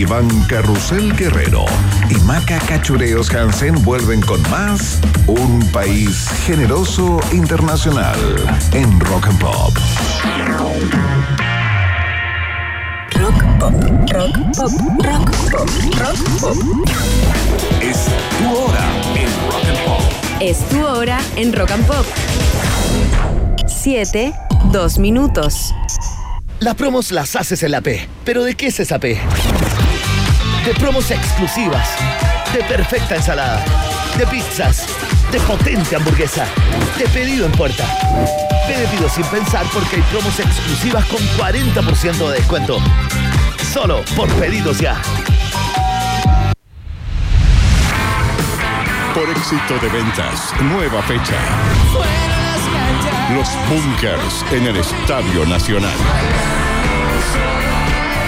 Iván Carrusel Guerrero y Maca Cachureos Hansen vuelven con más Un País Generoso Internacional en Rock and Pop. Rock pop, rock pop, rock pop, rock pop. Es tu hora en Rock and Pop. Es tu hora en Rock and Pop. 7, 2 minutos. Las promos las haces en la P. ¿Pero de qué es esa P? De promos exclusivas, de perfecta ensalada, de pizzas, de potente hamburguesa, de pedido en puerta. Te pido sin pensar porque hay promos exclusivas con 40% de descuento. Solo por pedidos ya. Por éxito de ventas, nueva fecha. Los Bunkers en el Estadio Nacional.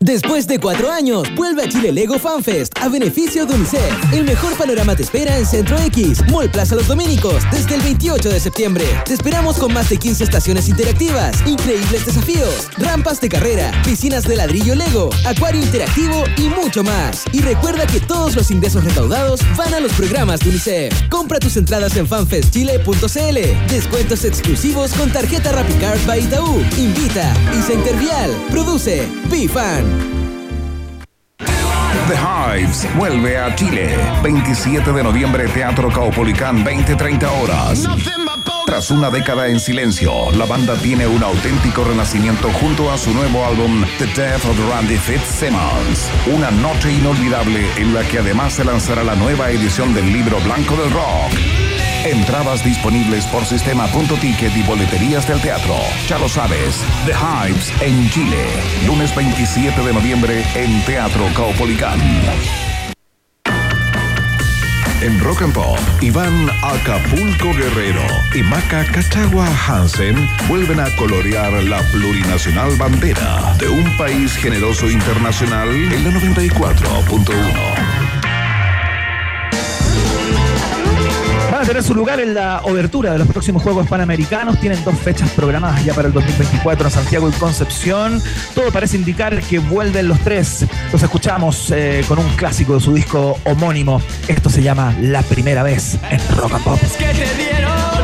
Después de cuatro años, vuelve a Chile Lego FanFest a beneficio de UNICEF. El mejor panorama te espera en Centro X, Mall Plaza Los Dominicos, desde el 28 de septiembre. Te esperamos con más de 15 estaciones interactivas, increíbles desafíos, rampas de carrera, piscinas de ladrillo Lego, acuario interactivo y mucho más. Y recuerda que todos los ingresos recaudados van a los programas de UNICEF. Compra tus entradas en fanfestchile.cl. Descuentos exclusivos con tarjeta RappiCard by Itaú. Invita y Centervial. Produce BeFan. The Hives vuelve a Chile. 27 de noviembre, Teatro Caupolicán, 20-30 horas. Tras una década en silencio, la banda tiene un auténtico renacimiento junto a su nuevo álbum The Death of Randy Fitzsimmons. Una noche inolvidable en la que además se lanzará la nueva edición del libro blanco del rock. Entradas disponibles por sistema.ticket y boleterías del teatro. Ya lo sabes, The Hives en Chile. Lunes 27 de noviembre en Teatro Caupolicán. En Rock and Pop, Iván Acapulco Guerrero y Maca Cachagua Hansen vuelven a colorear la plurinacional bandera de un país generoso internacional en la 94.1. tener su lugar en la obertura de los próximos Juegos Panamericanos. Tienen dos fechas programadas ya para el 2024 en Santiago y Concepción. Todo parece indicar que vuelven los tres. Los escuchamos eh, con un clásico de su disco homónimo. Esto se llama La Primera Vez en Rock and Pop. Es que te dieron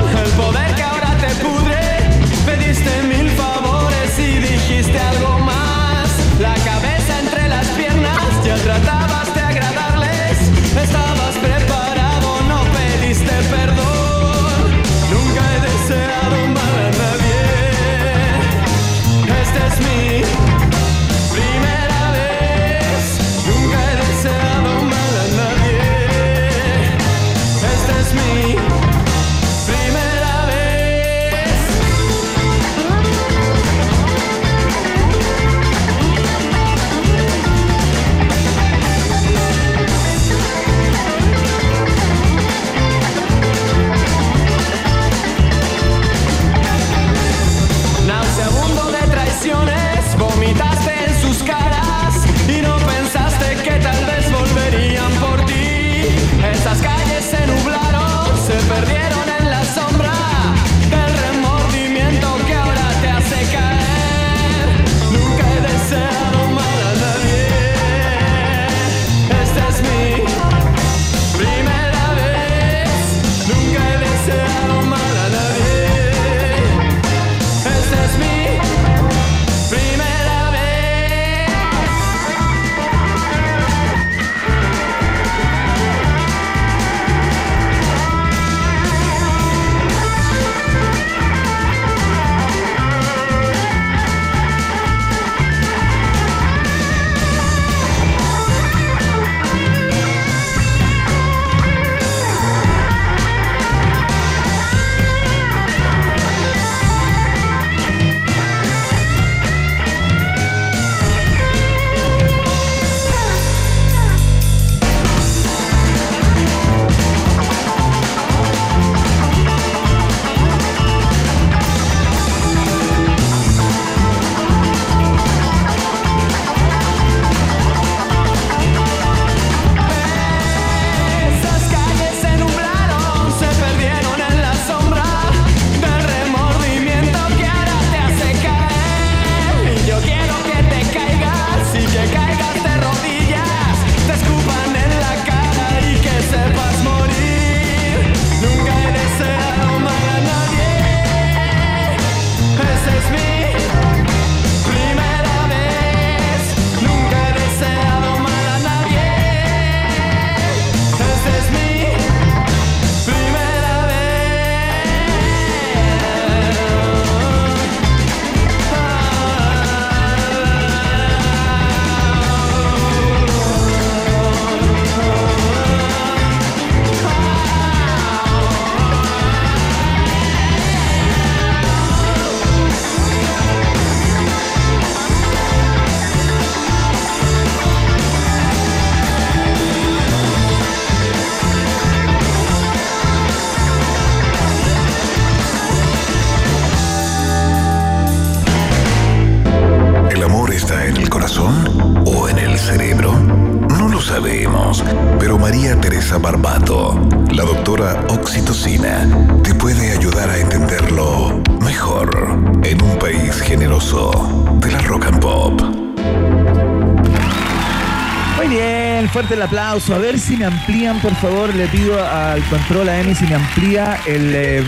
aplauso. A ver si me amplían, por favor, le pido al control a Emi si me amplía el, eh,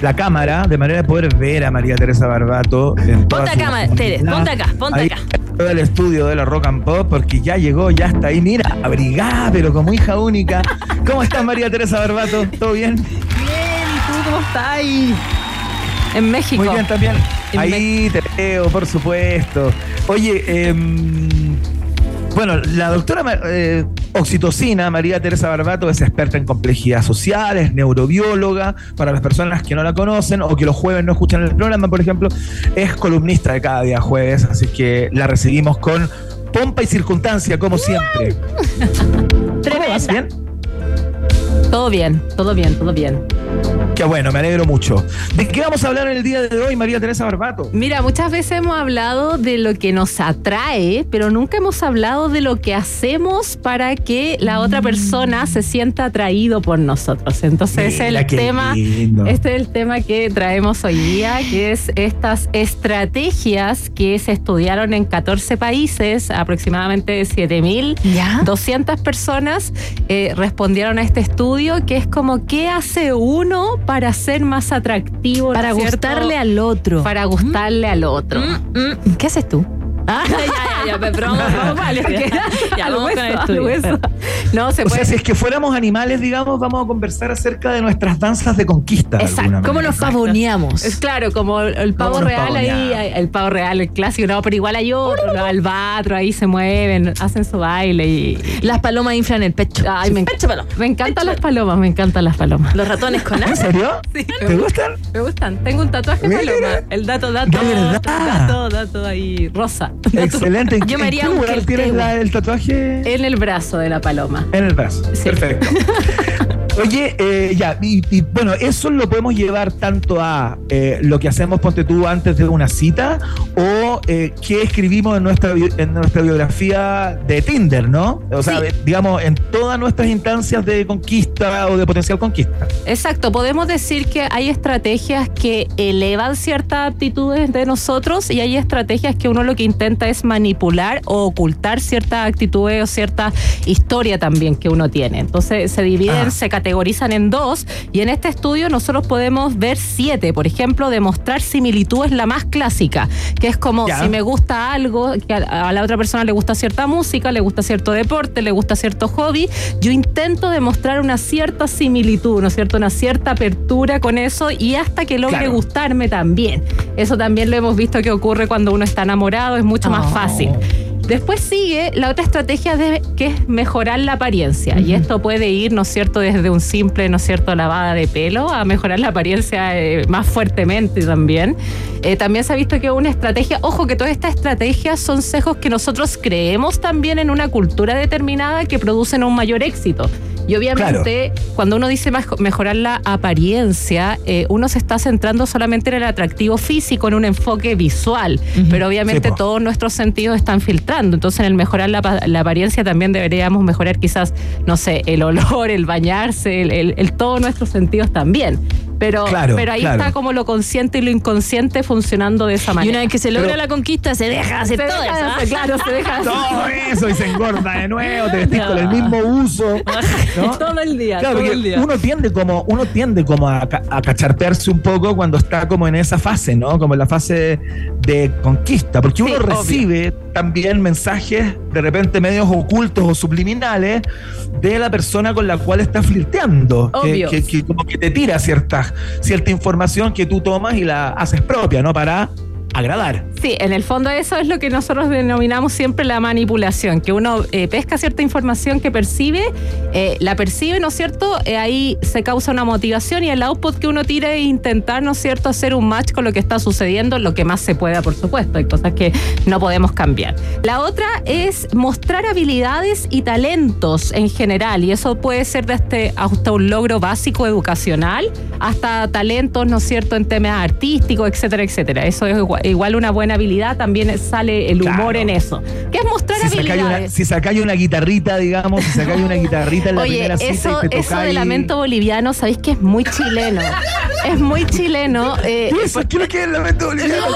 la cámara de manera de poder ver a María Teresa Barbato. En Ponte acá, Tere, ponte acá, ponte Ahí, acá. todo el estudio de la Rock and Pop porque ya llegó, ya está ahí. Mira, abrigada, pero como hija única. ¿Cómo estás, María Teresa Barbato? ¿Todo bien? Bien, ¿y tú cómo estás ahí? En México. Muy bien también. En Ahí te veo, por supuesto. Oye, em, bueno, la doctora eh, Oxitocina, María Teresa Barbato, es experta en complejidad social, es neurobióloga. Para las personas que no la conocen o que los jueves no escuchan el programa, por ejemplo, es columnista de cada día jueves, así que la recibimos con pompa y circunstancia, como siempre. ¿Cómo vas? ¿Bien? Todo bien, todo bien, todo bien. Qué bueno, me alegro mucho. ¿De qué vamos a hablar en el día de hoy, María Teresa Barbato? Mira, muchas veces hemos hablado de lo que nos atrae, pero nunca hemos hablado de lo que hacemos para que la otra persona se sienta atraído por nosotros. Entonces, ese es el tema. lindo. Este es el tema que traemos hoy día, que es estas estrategias que se estudiaron en 14 países, aproximadamente 7.200 personas eh, respondieron a este estudio, que es como qué hace uno para ser más atractivo, ¿no Para cierto? gustarle al otro. Para gustarle al otro. Mm, ¿Qué haces tú? Ah, ya, ya, ya, pero vamos, vamos, vale, porque- Ya, al vamos hueso, con el al estudio. hueso. No, se O puede. sea, si es que fuéramos animales, digamos, vamos a conversar acerca de nuestras danzas de conquista. de Exacto. ¿Cómo nos pavoneamos? Es claro, como el, pavo real ahí, el pavo real, el clásico, no, pero igual hay otro, los albatros ahí se mueven, hacen su baile y. Las palomas inflan el pecho. Ay, me, Pecho, paloma. me encantan las palomas, me encantan las palomas. Los ratones con ¿En alas. serio? Sí, ¿Te gustan? Me gustan. Tengo un tatuaje Mira. paloma. El dato, dato, De verdad. dato, dato ahí, rosa. Excelente. ¿En, Yo me en haría qué un lugar tienes la- el tatuaje? En el brazo de la paloma. En el brazo. Sí. Perfecto. Oye, eh, ya, y, y, bueno, eso lo podemos llevar tanto a eh, lo que hacemos, ponte tú, antes de una cita, o eh, qué escribimos en nuestra, en nuestra biografía de Tinder, ¿no? O sea, Sí. digamos, en todas nuestras instancias de conquista o de potencial conquista. Exacto, podemos decir que hay estrategias que elevan ciertas aptitudes de nosotros y hay estrategias que uno lo que intenta es manipular o ocultar ciertas actitudes o cierta historia también que uno tiene. Entonces se dividen, Ah. se categorizan en dos y en este estudio nosotros podemos ver siete. Por ejemplo, demostrar similitud es la más clásica, que es como si me gusta algo, que a, a la otra persona le gusta cierta música, le gusta cierto deporte, le gusta cierto hobby, yo intento demostrar una cierta similitud, ¿no es cierto? Una cierta apertura con eso y hasta que logre Claro. gustarme también. Eso también lo hemos visto que ocurre cuando uno está enamorado, es mucho más Oh. fácil. Después sigue la otra estrategia de, que es mejorar la apariencia. Y esto puede ir, ¿no es cierto?, desde un simple, ¿no es cierto?, lavada de pelo a mejorar la apariencia eh, más fuertemente también. Eh, también se ha visto que una estrategia, ojo que todas estas estrategias son sesgos que nosotros creemos también en una cultura determinada que producen un mayor éxito. Y obviamente, cuando uno dice mej- mejorar la apariencia, eh, uno se está centrando solamente en el atractivo físico, en un enfoque visual. Pero obviamente Sí, todos nuestros sentidos están filtrando. Entonces, en el mejorar la, la apariencia también deberíamos mejorar quizás, no sé, el olor, el bañarse, el, el- el- todos nuestros sentidos también. Pero, Claro, pero ahí claro. está como lo consciente y lo inconsciente funcionando de esa Y manera. una vez que se logra Pero- la conquista, se deja hacer Se todo deja eso. ¿ah? hacer, claro, se deja de hacer. Todo eso y se engorda de nuevo, te vestís con el mismo uso. ¿no? todo el día, Claro, todo porque el día. uno tiende como, uno tiende como a, a cacharpearse un poco cuando está como en esa fase, ¿no? Como en la fase de conquista, porque uno obvio. recibe también mensajes de repente medios ocultos o subliminales de la persona con la cual está flirteando, que- que como que te tira cierta, cierta información que tú tomas y la haces propia, ¿no? Para agradar. Sí, en el fondo eso es lo que nosotros denominamos siempre la manipulación, que uno eh, pesca cierta información que percibe, eh, la percibe, ¿no es cierto? Eh, ahí se causa una motivación y el output que uno tira es intentar, ¿no es cierto?, hacer un match con lo que está sucediendo, lo que más se pueda, por supuesto, hay cosas que no podemos cambiar. La otra es mostrar habilidades y talentos en general, y eso puede ser desde hasta un logro básico educacional hasta talentos, ¿no es cierto?, en temas artísticos, etcétera, etcétera. Eso es igual, igual una buena habilidad, también sale el humor Claro. en eso. ¿Qué es mostrar Si sacáis, una, habilidades? si sacáis una guitarrita, digamos, si sacáis una guitarrita en la Oye, primera cita eso, y te eso de lamento boliviano, ¿sabéis que es muy chileno? es muy chileno. eh, ¿Qué es, ¿Qué es lo que es el lamento boliviano?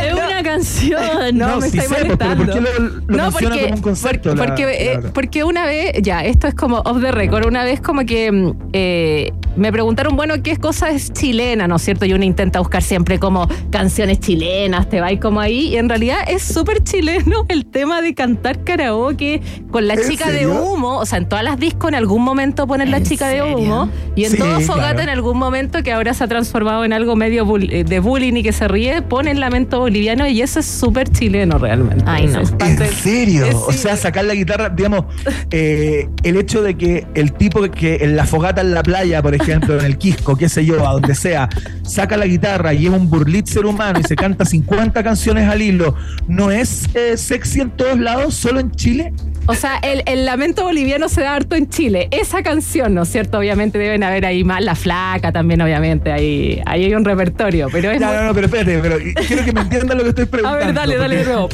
Es una canción. No, No, me sí estoy sé, pues, pero ¿por molestando. qué lo- lo menciona como un concepto, la- porque, eh, la- porque una vez, ya, esto es como off the record, una vez como que mm, eh, me preguntaron, bueno, ¿qué cosa es chilena, no es cierto? Y uno intenta buscar siempre como canciones chilenas, te vais como ahí, y en realidad es súper chileno el tema de cantar karaoke con la ¿En chica serio? de humo, o sea, en todas las discos en algún momento ponen la ¿En chica de humo, y en Sí, todo fogata claro. en algún momento que ahora se ha transformado en algo medio bull- eh, de bullying y que se ríe, ponen lamento boliviano y eso es súper chileno realmente. Ay, no. Es ¿En serio? es- O sea, sacar la guitarra, digamos, eh, el hecho de que el tipo que en la fogata en la playa, por ejemplo, en el Quisco, qué sé yo, a donde sea, saca la guitarra y es un burlit ser humano y se canta 50 canciones al hilo, ¿no es eh, sexy en todos lados, solo en Chile? O sea, el, el lamento boliviano se da harto en Chile. Esa canción, ¿no es cierto? Obviamente deben haber ahí más la flaca también, obviamente. Ahí, ahí hay un repertorio. Pero es No, muy- no, no, pero espérate, pero quiero que me entiendan lo que estoy A preguntando. ver, dale, dale nuevo.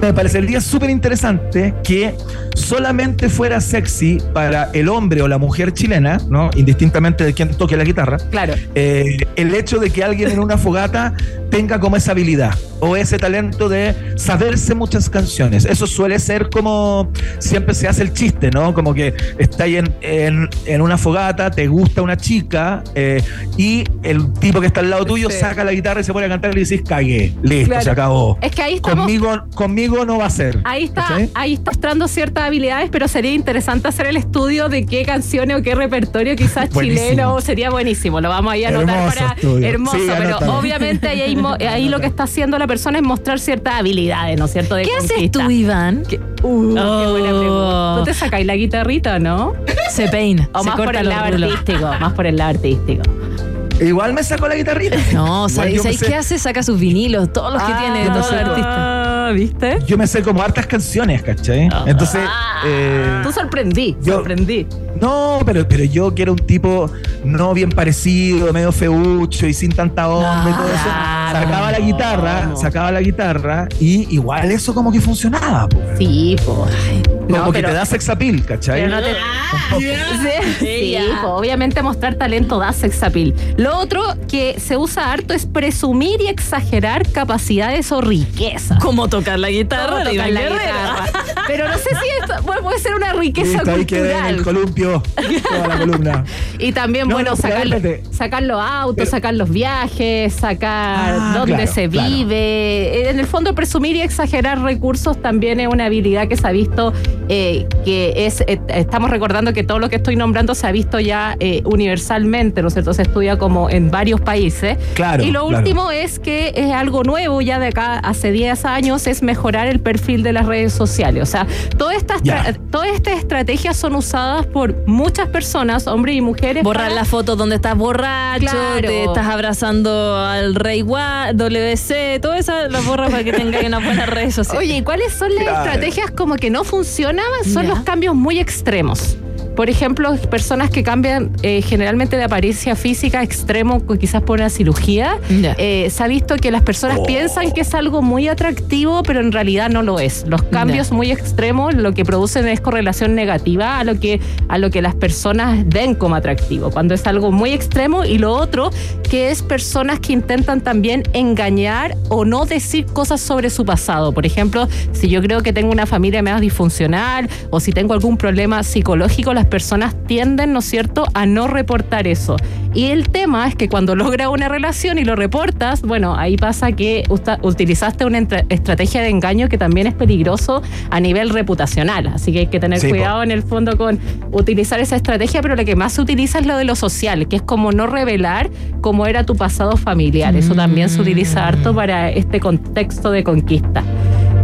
Me parecería súper interesante que solamente fuera sexy para el hombre o la mujer chilena, ¿no? Indistintamente de quién toque la guitarra. Claro. eh, el hecho de que alguien en una fogata tenga como esa habilidad o ese talento de saberse muchas canciones. Eso suele ser como siempre se hace el chiste, ¿no? Como que está ahí en, en- en una fogata, te gusta una chica eh, y el tipo que está al lado tuyo Sí. saca la guitarra y se pone a cantar y le dices, cagué, listo, Claro. se acabó. Es que ahí estamos. Conmigo, conmigo no va a ser. Ahí está, ¿cachai? ahí está mostrando ciertas habilidades, pero sería interesante hacer el estudio de qué canciones o qué repertorio quizás Buenísimo. chileno sería buenísimo. Lo vamos ahí a anotar Hermoso para estudio. hermoso, Sí, pero obviamente ahí, lo que está haciendo la persona es mostrar ciertas habilidades, ¿no es cierto? De ¿Qué haces conquista. tú, Iván? ¿Qué? Uh, qué Oh. buena pregunta. ¿Tú te sacáis la guitarrita, no? Se peina. O se más por el los lado rulos. artístico, más por el lado artístico. Igual me sacó la guitarrita. No, ¿sabéis yo me ¿sabéis sé- qué hace? Saca sus vinilos, todos los que Ah, tiene yo me todo el sé- artista. Ah, ¿viste? Yo me sé como hartas canciones, ¿cachai? Entonces, eh, Tú sorprendí, yo- sorprendí. no, pero, pero yo que era un tipo no bien parecido, medio feucho y sin tanta onda y todo eso, Claro. sacaba la guitarra, sacaba la guitarra y igual eso como que funcionaba, po. Sí, pues. como No, que pero- te da sex appeal, ¿cachai? Pero no te- Sí, sí, pues, obviamente mostrar talento da sex appeal. Lo otro que se usa harto es presumir y exagerar capacidades o riqueza. ¿Cómo tocar la guitarra? Tocar de Iván la Guerrero? guitarra. Pero no sé si esto puede, puede ser una riqueza Listo, ahí quedé en el cultural. columpio, toda la columna. Y también, No, bueno, no, sacar, sacar los autos, Pero- sacar los viajes, sacar Ah, dónde claro, se claro. vive. En el fondo, presumir y exagerar recursos también es una habilidad que se ha visto, eh, que es, eh, estamos recordando que todo lo que estoy nombrando se ha visto ya eh, universalmente, ¿no es cierto? Se estudia como en varios países. Claro, Y lo claro. último es que es algo nuevo ya de acá hace 10 años, es mejorar el perfil de las redes sociales. O sea, todas estas, tra- todas estas estrategias son usadas por muchas personas, hombres y mujeres. Borrar para- las fotos donde estás borracho, Claro. te estás abrazando al rey WC, todo eso las borras para que tengáis unas buenas redes sociales. Oye, ¿y cuáles son las Claro. estrategias como que no funcionaban? Son los cambios muy extremos. Por ejemplo, personas que cambian eh, generalmente de apariencia física extremo, quizás por una cirugía. Eh, se ha visto que las personas piensan que es algo muy atractivo, pero en realidad no lo es. Los cambios muy extremos lo que producen es correlación negativa a lo que a lo que las personas ven como atractivo. Cuando es algo muy extremo y lo otro que es personas que intentan también engañar o no decir cosas sobre su pasado. Por ejemplo, si yo creo que tengo una familia medio disfuncional o si tengo algún problema psicológico, las personas tienden, ¿no es cierto?, a no reportar eso. Y el tema es que cuando logra una relación y lo reportas, bueno, ahí pasa que utilizaste una estrategia de engaño que también es peligroso a nivel reputacional. Así que hay que tener Sí, cuidado en el fondo con utilizar esa estrategia, pero lo que más se utiliza es lo de lo social, que es como no revelar cómo era tu pasado familiar. Eso también se utiliza harto para este contexto de conquista.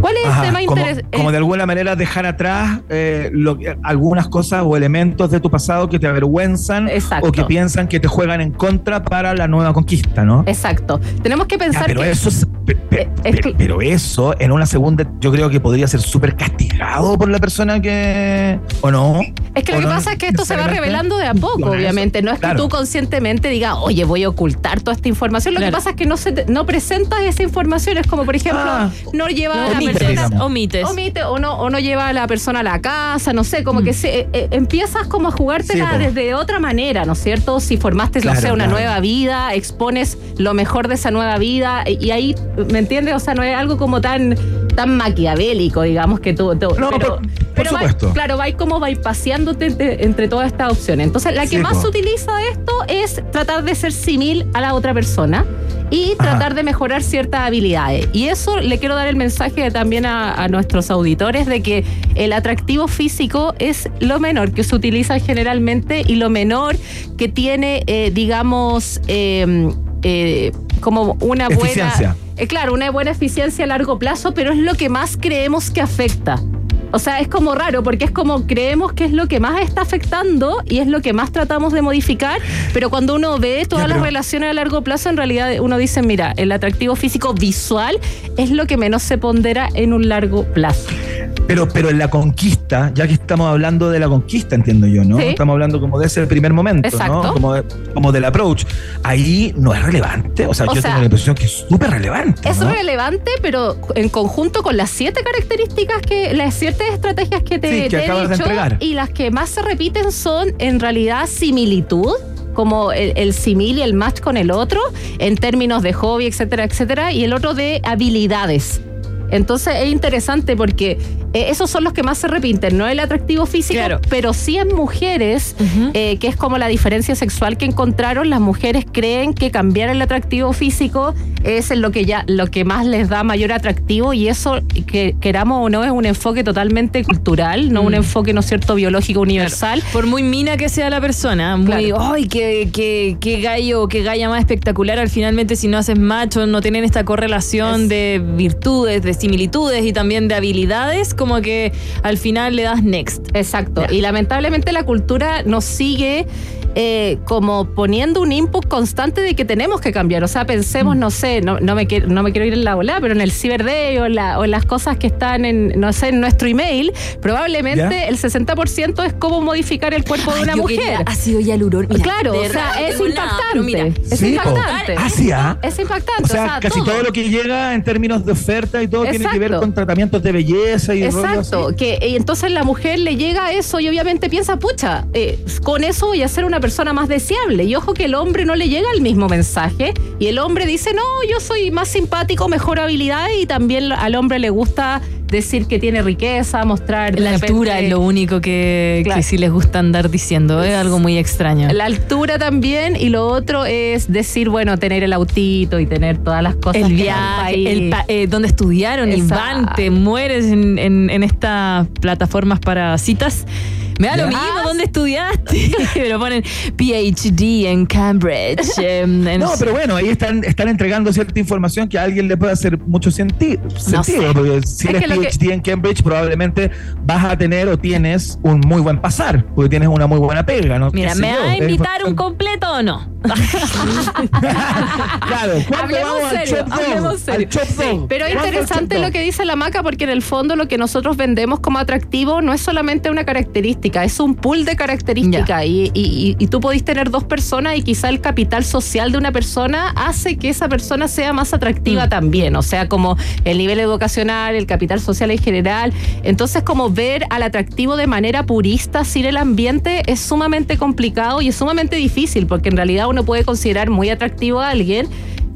¿Cuál es el tema como, interesante? como de alguna manera dejar atrás eh, lo algunas cosas o elementos de tu pasado que te avergüenzan Exacto. o que piensan que te juegan en contra para la nueva conquista, ¿no? Exacto. Tenemos que Ya, pensar pero que eso es- pe- pe- Eh, es pe- que- pero eso en una segunda yo creo que podría ser súper castigado por la persona que o no Es que lo ¿O que no pasa es que esto se va revelando de a poco, eso, obviamente. No es que tú conscientemente digas, oye, voy a ocultar toda esta información. Lo Claro. que pasa es que no, se te- no presentas esa información. Es como, por ejemplo, Ah. no lleva a la Omite, persona. digamos. Omites. Omite o no, o no lleva a la persona a la casa, no sé, como que se, eh, eh, empiezas como a jugártela Mm. Sí, desde otra manera, ¿no es cierto? Si formaste, no Claro, sé, una claro. nueva vida, expones lo mejor de esa nueva vida y, y ahí, ¿me entiendes? O sea, no es algo como tan, tan maquiavélico, digamos, que tú... tú- No, pero, por- por pero supuesto. claro, vais como vais paseándote entre, entre todas estas opciones. Entonces, la que Sí, más se utiliza de esto es tratar de ser simil a la otra persona y Ajá. tratar de mejorar ciertas habilidades. Y eso le quiero dar el mensaje también a, a nuestros auditores de que el atractivo físico es lo menor que se utiliza generalmente y lo menor que tiene, eh, digamos, eh, eh, como una buena... Eficiencia. Eh, claro, una buena eficiencia a largo plazo, pero es lo que más creemos que afecta. O sea, es como raro porque es como creemos que es lo que más está afectando y es lo que más tratamos de modificar, pero cuando uno ve todas Ya, las relaciones a largo plazo, en realidad uno dice, mira, el atractivo físico visual es lo que menos se pondera en un largo plazo. Pero, pero en la conquista, ya que estamos hablando de la conquista, entiendo yo, ¿no? Sí. Estamos hablando como de ese primer momento, Exacto. ¿no? Como, de- como del approach. Ahí no es relevante. O sea, O yo sea, tengo la impresión que es súper relevante. Es ¿no? relevante, pero en conjunto con las siete características que, las siete estrategias que te, Sí, que te he dicho, y las que más se repiten son en realidad similitud como el, el simil y el match con el otro en términos de hobby, etcétera, etcétera, y el otro de habilidades. Entonces es interesante porque eh, esos son los que más se repiten, no el atractivo físico, Claro. pero sí en mujeres, eh, que es como la diferencia sexual que encontraron, las mujeres creen que cambiar el atractivo físico es en lo que ya lo que más les da mayor atractivo y eso que queramos o no es un enfoque totalmente cultural, no un Mm. enfoque no es cierto biológico universal. Por muy mina que sea la persona, muy, Claro. ay, qué, qué, qué gallo, qué galla más espectacular, al finalmente si no haces macho, no tienen esta correlación Es- de virtudes, de similitudes y también de habilidades, como que al final le das next. Exacto. Y lamentablemente la cultura nos sigue eh, como poniendo un input constante de que tenemos que cambiar. O sea, pensemos, no sé, no, no, me, quiero, no me quiero ir en la ola, pero en el Cyber Day o, en la- o en las cosas que están en, no sé, en nuestro email, probablemente ¿Ya? el 60% es cómo modificar el cuerpo de una mujer. ácido hialurónico. claro, o sea, es impactante. Es Sí, impactante. Ah, ¿ah? Es impactante. O sea, casi todo. lo que llega en términos de oferta y todo tiene que ver Exacto. con tratamientos de belleza y Exacto, así. que y entonces la mujer le llega a eso y obviamente piensa, pucha, eh, con eso voy a ser una persona más deseable. Y ojo que el hombre no le llega el mismo mensaje y el hombre dice, no, yo soy más simpático, mejor habilidad y también al hombre le gusta decir que tiene riqueza, mostrar La altura es lo único que, Claro. que sí les gusta andar diciendo, es algo muy extraño. La altura también y lo otro es decir, bueno, tener el autito y tener todas las cosas. El viaje, el pa' eh, donde estudiaron, Exacto. Iván, te mueres en, en- en estas plataformas para citas. Me da lo Ya. mismo, ¿dónde estudiaste? Me lo ponen PhD en Cambridge. em, en- No, pero bueno, ahí están, están entregando cierta información que a alguien le puede hacer mucho senti- sentido. sé. Porque si Es eres que lo que- PhD en Cambridge, probablemente vas a tener o tienes un muy buen pasar, porque tienes una muy buena pega, ¿no? Mira, ¿Qué sé ¿me yo? va a Es invitar un completo o no? claro, ¿cuándo Hablemos vamos al serio, Chop Dog? hablemos serio. Al Chop Dog. Pero es ¿Cuándo al interesante Chop lo Dog? que dice la maca porque en el fondo lo que nosotros vendemos como atractivo no es solamente una característica, es un pool de características y, y- y- y tú podés tener dos personas y quizá el capital social de una persona hace que esa persona sea más atractiva Mm. también, o sea, como el nivel educacional, el capital social en general. Entonces, como ver al atractivo de manera purista sin el ambiente es sumamente complicado y es sumamente difícil porque en realidad uno puede considerar muy atractivo a alguien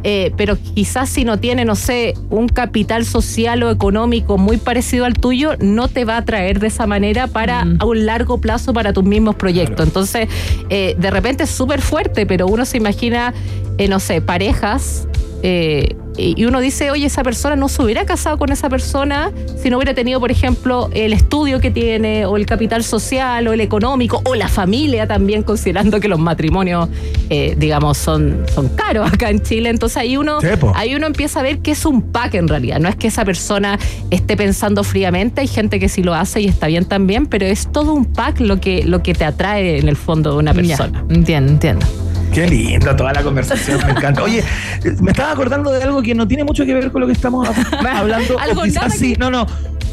eh, pero quizás si no tiene, no sé, un capital social o económico muy parecido al tuyo, no te va a atraer de esa manera para Mm. a un largo plazo para tus mismos proyectos. Entonces, eh, de repente es súper fuerte, pero uno se imagina, eh, no sé, parejas. eh, y uno dice, oye, esa persona no se hubiera casado con esa persona si no hubiera tenido, por ejemplo, el estudio que tiene, o el capital social, o el económico, o la familia también, considerando que los matrimonios, eh, digamos, son, son caros acá en Chile. Entonces ahí uno, ahí uno empieza a ver que es un pack en realidad. No es que esa persona esté pensando fríamente, hay gente que sí lo hace y está bien también, pero es todo un pack lo que, lo que te atrae en el fondo de una persona. Ya, entiendo, entiendo. Qué linda toda la conversación, me encanta. Oye, me estaba acordando de algo que no tiene mucho que ver con lo que estamos hablando, Algo o quizás sí, que- no, no.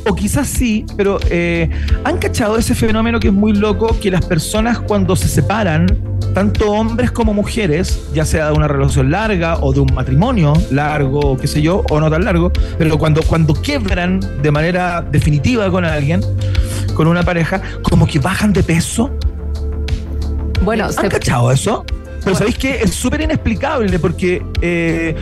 o quizás sí, pero eh, ¿han cachado ese fenómeno que es muy loco? Que las personas cuando se separan, tanto hombres como mujeres, ya sea de una relación larga o de un matrimonio largo, qué sé yo, o no tan largo, pero cuando, cuando quiebran de manera definitiva con alguien, con una pareja, como que bajan de peso. Bueno, ¿Han se- cachado eso? Pero ¿sabéis qué? Es súper inexplicable porque eh,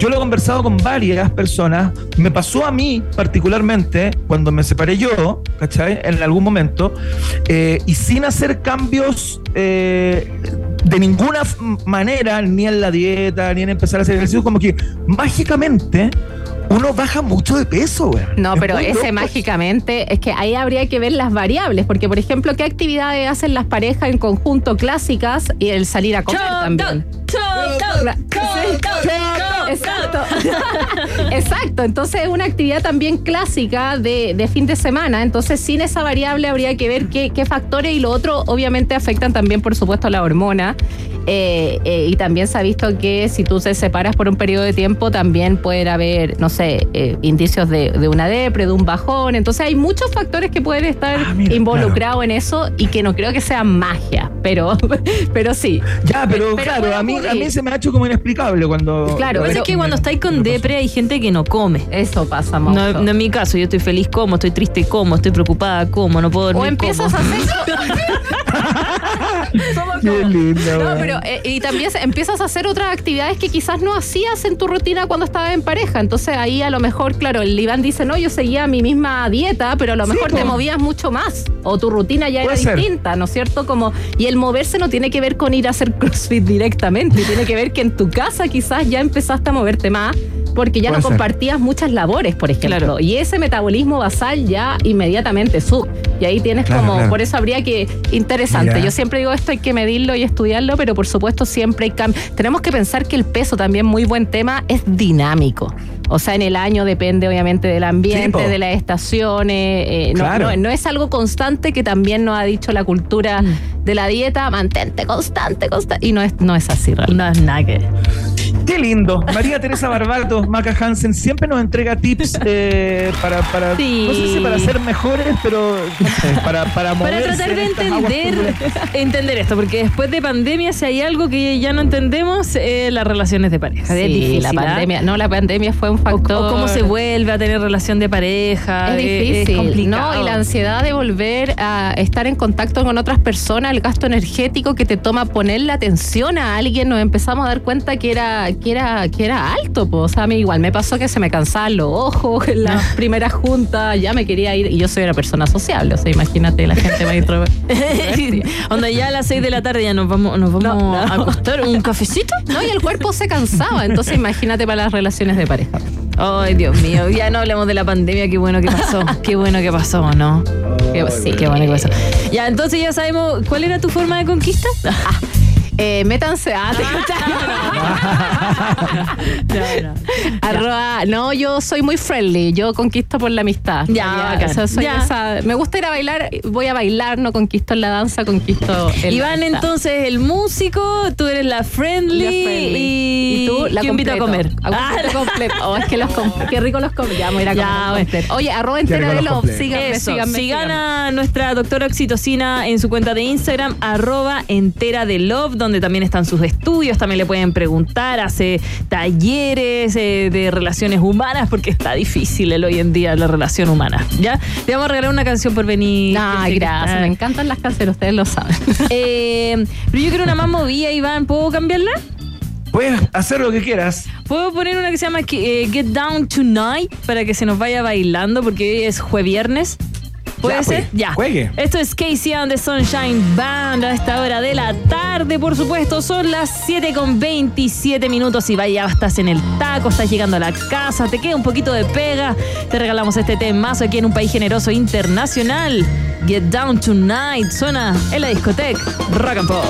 yo lo he conversado con varias personas. Me pasó a mí particularmente cuando me separé yo, ¿cachai? En algún momento. eh, y sin hacer cambios eh, de ninguna manera, ni en la dieta, ni en empezar a hacer ejercicio, como que mágicamente uno baja mucho de peso, güey. No, Es pero ese loco. mágicamente es que ahí habría que ver las variables, porque por ejemplo, ¿qué actividades hacen las parejas en conjunto clásicas y el salir a comer también? Exacto. Exacto. Entonces es una actividad también clásica de, de fin de semana. Entonces, sin esa variable habría que ver qué, qué factores y lo otro, obviamente, afectan también, por supuesto, la hormona. Eh, eh, y también se ha visto que si tú te separas por un periodo de tiempo, también puede haber, no sé, eh, indicios de, de una depre, de un bajón. Entonces hay muchos factores que pueden estar Ah, involucrados en eso y que no creo que sea magia, pero, pero sí. Ya, pero, Pero claro, a mí, a mí se me ha hecho como inexplicable cuando. Claro, Lo que pasa pero- es que cuando estáis con depre hay gente que no come. Eso pasa, No, no en mi caso, yo estoy feliz como, estoy triste como, estoy preocupada como, no puedo dormir O empiezas como. a hacer. Somos Qué como- lindo, No, pero eh, y también empiezas a hacer otras actividades que quizás no hacías en tu rutina cuando estabas en pareja. Entonces ahí a lo mejor, claro, el Iván dice, no, yo seguía mi misma dieta, pero a lo Sí, mejor te movías mucho más. O tu rutina ya Puede era ser. distinta, ¿no es cierto? Como, y el moverse no tiene que ver con ir a hacer CrossFit directamente, tiene que ver que en tu casa quizás ya empezaste a moverte más. Porque ya Puede no ser. compartías muchas labores, por ejemplo. Claro. Y ese metabolismo basal ya inmediatamente sube. Y ahí tienes Claro, como, claro. por eso habría que, interesante. Mira. Yo siempre digo esto hay que medirlo y estudiarlo, pero por supuesto siempre hay cambios. Tenemos que pensar que el peso también, muy buen tema, es dinámico. O sea, en el año depende obviamente del ambiente, de las estaciones. eh, no, Claro. no- no es algo constante que también nos ha dicho la cultura Mm. de la dieta, mantente constante, constante. Y no es, no es así realmente. No es nada que. Qué lindo. María Teresa Barbato, Maca Hansen, siempre nos entrega tips eh, para, para Sí. no sé si para ser mejores, pero no sé, para, para Para tratar de entender, entender esto, porque después de pandemia, si hay algo que ya no entendemos, eh, las relaciones de pareja. es Sí, difícil. la ¿ah? pandemia, no, la pandemia fue un factor. o cómo se vuelve a tener relación de pareja. Es eh, difícil, complicado. ¿no? Y la ansiedad de volver a estar en contacto con otras personas, el gasto energético que te toma ponerle atención a alguien, nos empezamos a dar cuenta que era, que era, que era alto. po. O sea, a mí igual me pasó que se me cansaban los ojos en las primeras juntas, ya me quería ir, y yo soy una persona sociable, o sea, imagínate la gente más introvertida. Onda ya a las 6 de la tarde ya nos vamos, nos vamos No, no. a acostar un cafecito. No, y el cuerpo se cansaba, entonces imagínate para las relaciones de pareja. Ay, Dios mío, ya no hablemos de la pandemia, qué bueno que pasó. Qué bueno que pasó, ¿no? Que- sí. Qué bueno que pasó. Ya, entonces ya sabemos, ¿cuál era tu forma de conquista? Eh, métanse a Arroba, no, yo soy muy friendly, yo conquisto por la amistad. Ya, bacán. o sea, soy Ya. esa- me gusta ir a bailar, voy a bailar, no conquisto en la danza, conquisto en Iván, la entonces, el músico, tú eres la friendly, La friendly. y, Y tú la yo invito a comer. A un completo. Oh, es que los qué rico los comer. Ya, vamos a ir a Ya, comer bueno. Oye, arroba entera de love. Síganme, Eso, síganme, sigan síganme. a nuestra doctora Oxitocina en su cuenta de Instagram, arroba entera de love, donde también están sus estudios, también le pueden preguntar, hace talleres eh, de relaciones humanas, porque está difícil el hoy en día la relación humana. ¿Ya? Te vamos a regalar una canción por venir. Ay, gracias. Ah. Me encantan las canciones, ustedes lo saben. Eh, pero yo quiero una más movida, Iván. ¿Puedo cambiarla? Puedes hacer lo que quieras. ¿Puedo poner una que se llama eh, Get Down Tonight para que se nos vaya bailando porque hoy es jueviernes? ¿Puede Ya, ser? ya. juegue. Esto es Casey and the Sunshine Band a esta hora de la tarde, por supuesto. Son las 7 con 27 minutos y vaya, estás en el taco, estás llegando a la casa, te queda un poquito de pega. Te regalamos este temazo aquí en un país generoso internacional. Get Down Tonight suena en la discoteca Rock and Pop.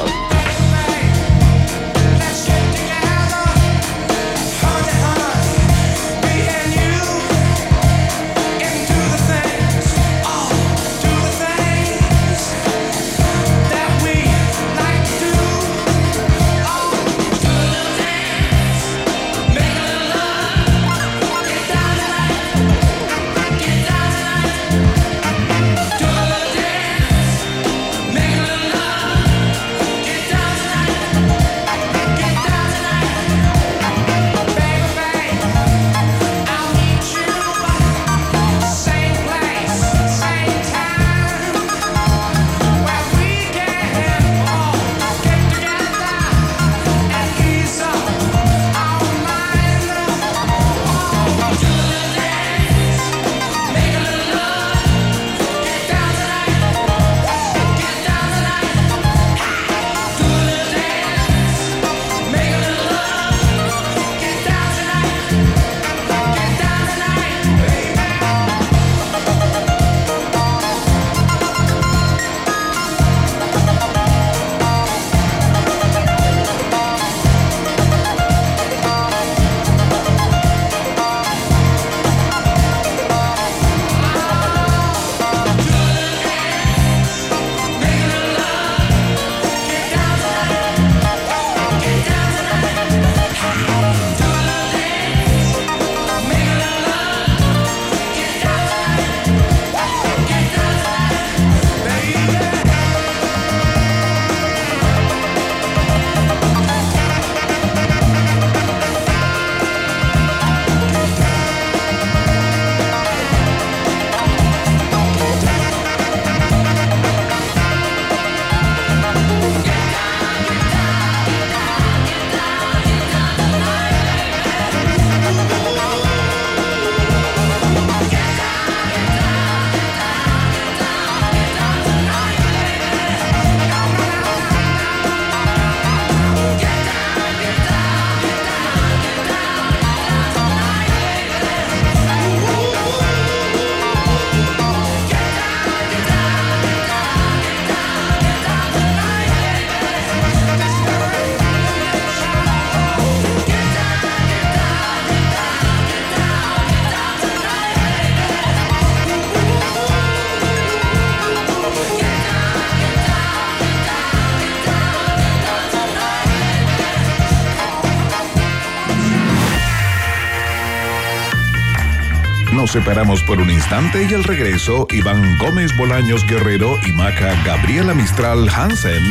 Nos separamos por un instante y al regreso, Iván Gómez Bolaños Guerrero y Maca Gabriela Mistral Hansen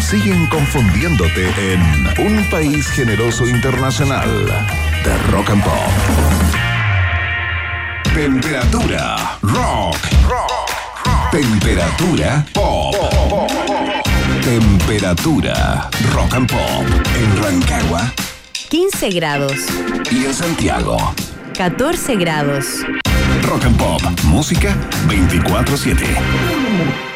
siguen confundiéndote en Un País Generoso Internacional de Rock and Pop. Temperatura rock. Temperatura pop. Temperatura rock and pop en Rancagua 15 grados. y en Santiago. 14 grados. Rock and Pop, música 24/7.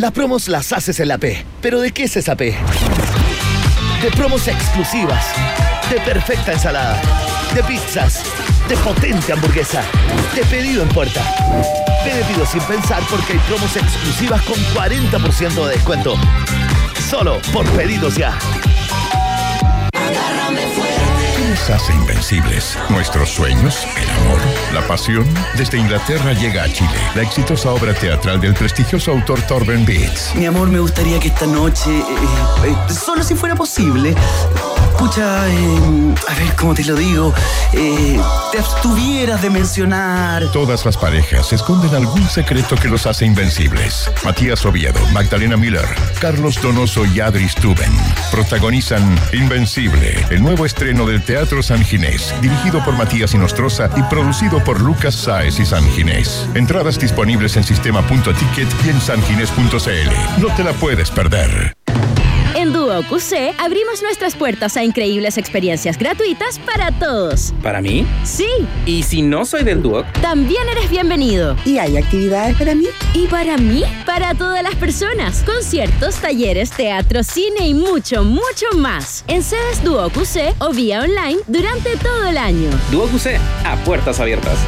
Las promos las haces en la P. ¿Pero de qué es esa P? De promos exclusivas. De perfecta ensalada. De pizzas. De potente hamburguesa. De pedido en puerta. Pide pido sin pensar porque hay promos exclusivas con 40% de descuento. Solo por pedidos ya. ¿Qué nos hace invencibles? ¿Nuestros sueños? ¿El amor? ¿La pasión? Desde Inglaterra llega a Chile la exitosa obra teatral del prestigioso autor Torben Beats. Mi amor, me gustaría que esta noche, eh, eh, solo si fuera posible, pucha, eh, a ver cómo te lo digo, eh, te abstuvieras de mencionar. Todas las parejas esconden algún secreto que los hace invencibles. Matías Oviedo, Magdalena Miller, Carlos Donoso y Adri Stuben protagonizan Invencible, el nuevo estreno del Teatro San Ginés, dirigido por Matías Inostroza y producido por Lucas Sáez y San Ginés. Entradas disponibles en sistema.ticket y en sanginés.cl. No te la puedes perder. En Duo QC abrimos nuestras puertas a increíbles experiencias gratuitas para todos. ¿Para mí? Sí, ¿Y si no soy del Duoc? también eres bienvenido. ¿Y hay actividades para mí? ¿Y para mí? Para todas las personas. Conciertos, talleres, teatro, cine y mucho, mucho más. En sedes Duo QC o vía online durante todo el año. Duoc UC, a puertas abiertas.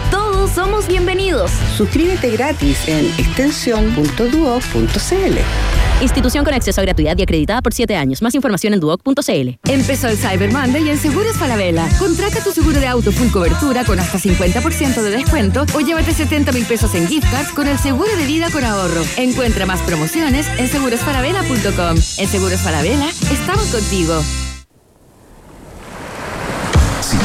Todos somos bienvenidos. Suscríbete gratis en extensión.duo.cl. Institución con acceso a gratuidad y acreditada por 7 años. Más información en duoc.cl. Empezó el Cyber Monday en Seguros Falabella. Contrata tu seguro de auto full cobertura con hasta 50% de descuento o llévate 70 mil pesos en gift cards con el seguro de vida con ahorro. Encuentra más promociones en segurosfalabella.com. En Seguros Falabella, estamos contigo.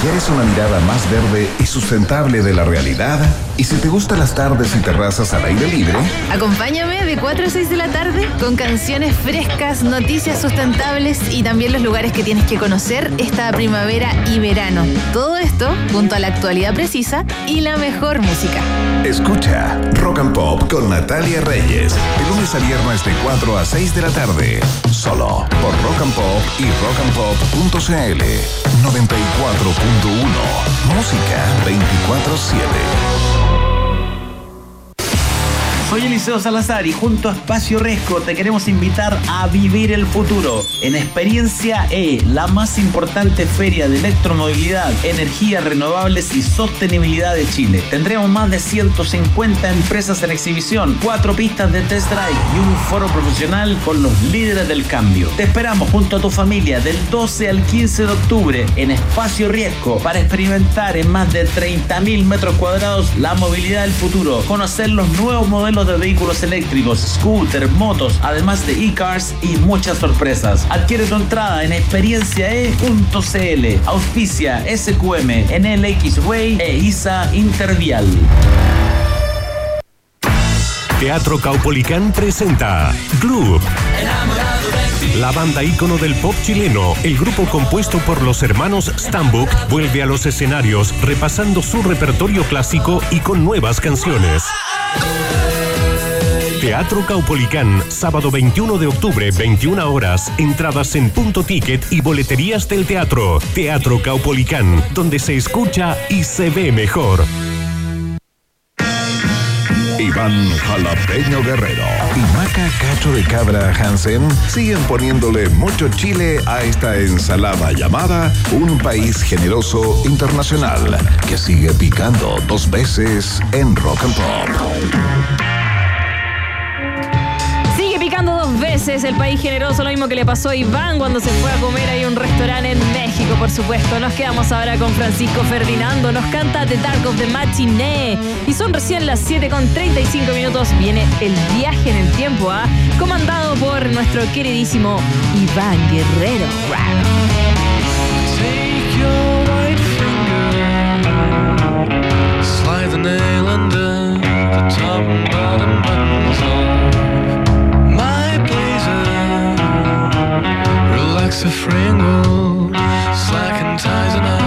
Quieres una mirada más verde y sustentable de la realidad, y si te gustan las tardes y terrazas al aire libre, Acompáñame de 4 a 6 de la tarde con canciones frescas, noticias sustentables y también los lugares que tienes que conocer esta primavera y verano. Todo esto junto a la actualidad precisa y la mejor música. escucha Rock and con Natalia Reyes, de lunes a viernes de 4 a 6 de la tarde, solo por Rock and Pop y rockandpop.cl 94.1, música 24/7. Soy Eliseo Salazar y junto a Espacio Resco te queremos invitar a vivir el futuro en Experiencia E, la más importante feria de electromovilidad, energías renovables y sostenibilidad de Chile. Tendremos más de 150 empresas en exhibición, cuatro pistas de test drive y un foro profesional con los líderes del cambio. Te esperamos junto a tu familia del 12 al 15 de octubre en Espacio Riesgo para experimentar en más de 30.000 metros cuadrados la movilidad del futuro, conocer los nuevos modelos de vehículos eléctricos, scooter, motos, además de e-cars y muchas sorpresas. Adquiere tu entrada en experienciae.cl. Auspicia SQM, NLX Way e ISA Intervial. Teatro Caupolicán presenta Club. La banda ícono del pop chileno, el grupo compuesto por los hermanos Stambuk, vuelve a los escenarios repasando su repertorio clásico y con nuevas canciones. Teatro Caupolicán, sábado 21 de octubre, 21 horas. Entradas en punto ticket y boleterías del teatro. Teatro Caupolicán, donde se escucha y se ve mejor. Iván Jalapeño Guerrero y Maca Cacho de Cabra Hansen siguen poniéndole mucho chile a esta ensalada llamada Un País Generoso Internacional que sigue picando dos veces en Rock and Pop. Veces el país generoso, lo mismo que le pasó a Iván cuando se fue a comer ahí a un restaurante en México, por supuesto. Nos quedamos ahora con Francisco Ferdinando, nos canta The Dark of the Matinee. Y son recién las 7 con 35 minutos. Viene el viaje en el tiempo, ¿ah? Comandado por nuestro queridísimo Iván Guerrero. Take your finger, slide the nail under the top and bottom a fringle, slacking ties and I.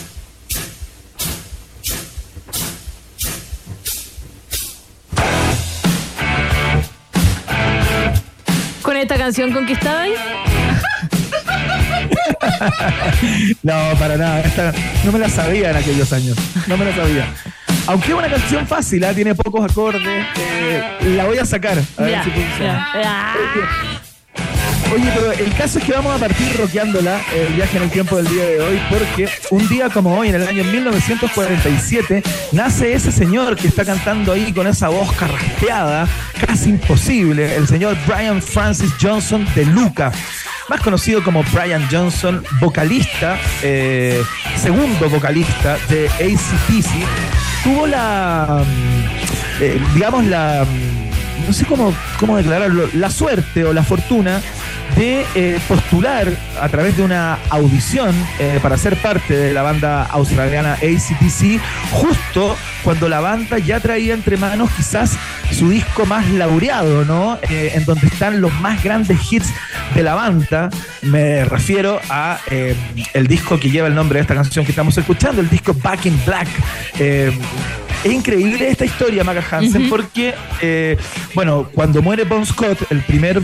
Canción conquistada. no, para nada. Esta no me la sabía en aquellos años. No me la sabía. Aunque es una canción fácil, ¿ah? tiene pocos acordes, eh, la voy a sacar. A ver si funciona. ya. Oye, pero el caso es que vamos a partir rockeándola eh, el viaje en el tiempo del día de hoy, porque un día como hoy, en el año 1947, nace ese señor que está cantando ahí con esa voz carraspeada, casi imposible, el señor Brian Francis Johnson de Luca. Más conocido como Brian Johnson, vocalista, eh, segundo vocalista de ACDC, tuvo la, mm, eh, digamos, la, mm, no sé cómo, cómo declararlo, la suerte o la fortuna de eh, postular a través de una audición eh, para ser parte de la banda australiana ACDC, justo cuando la banda ya traía entre manos quizás su disco más laureado, ¿no? Eh, en donde están los más grandes hits de la banda. Me refiero a el disco que lleva el nombre de esta canción que estamos escuchando, el disco Back in Black. Es increíble esta historia, Maca Hansen, porque, eh, bueno, cuando muere Bon Scott, el primer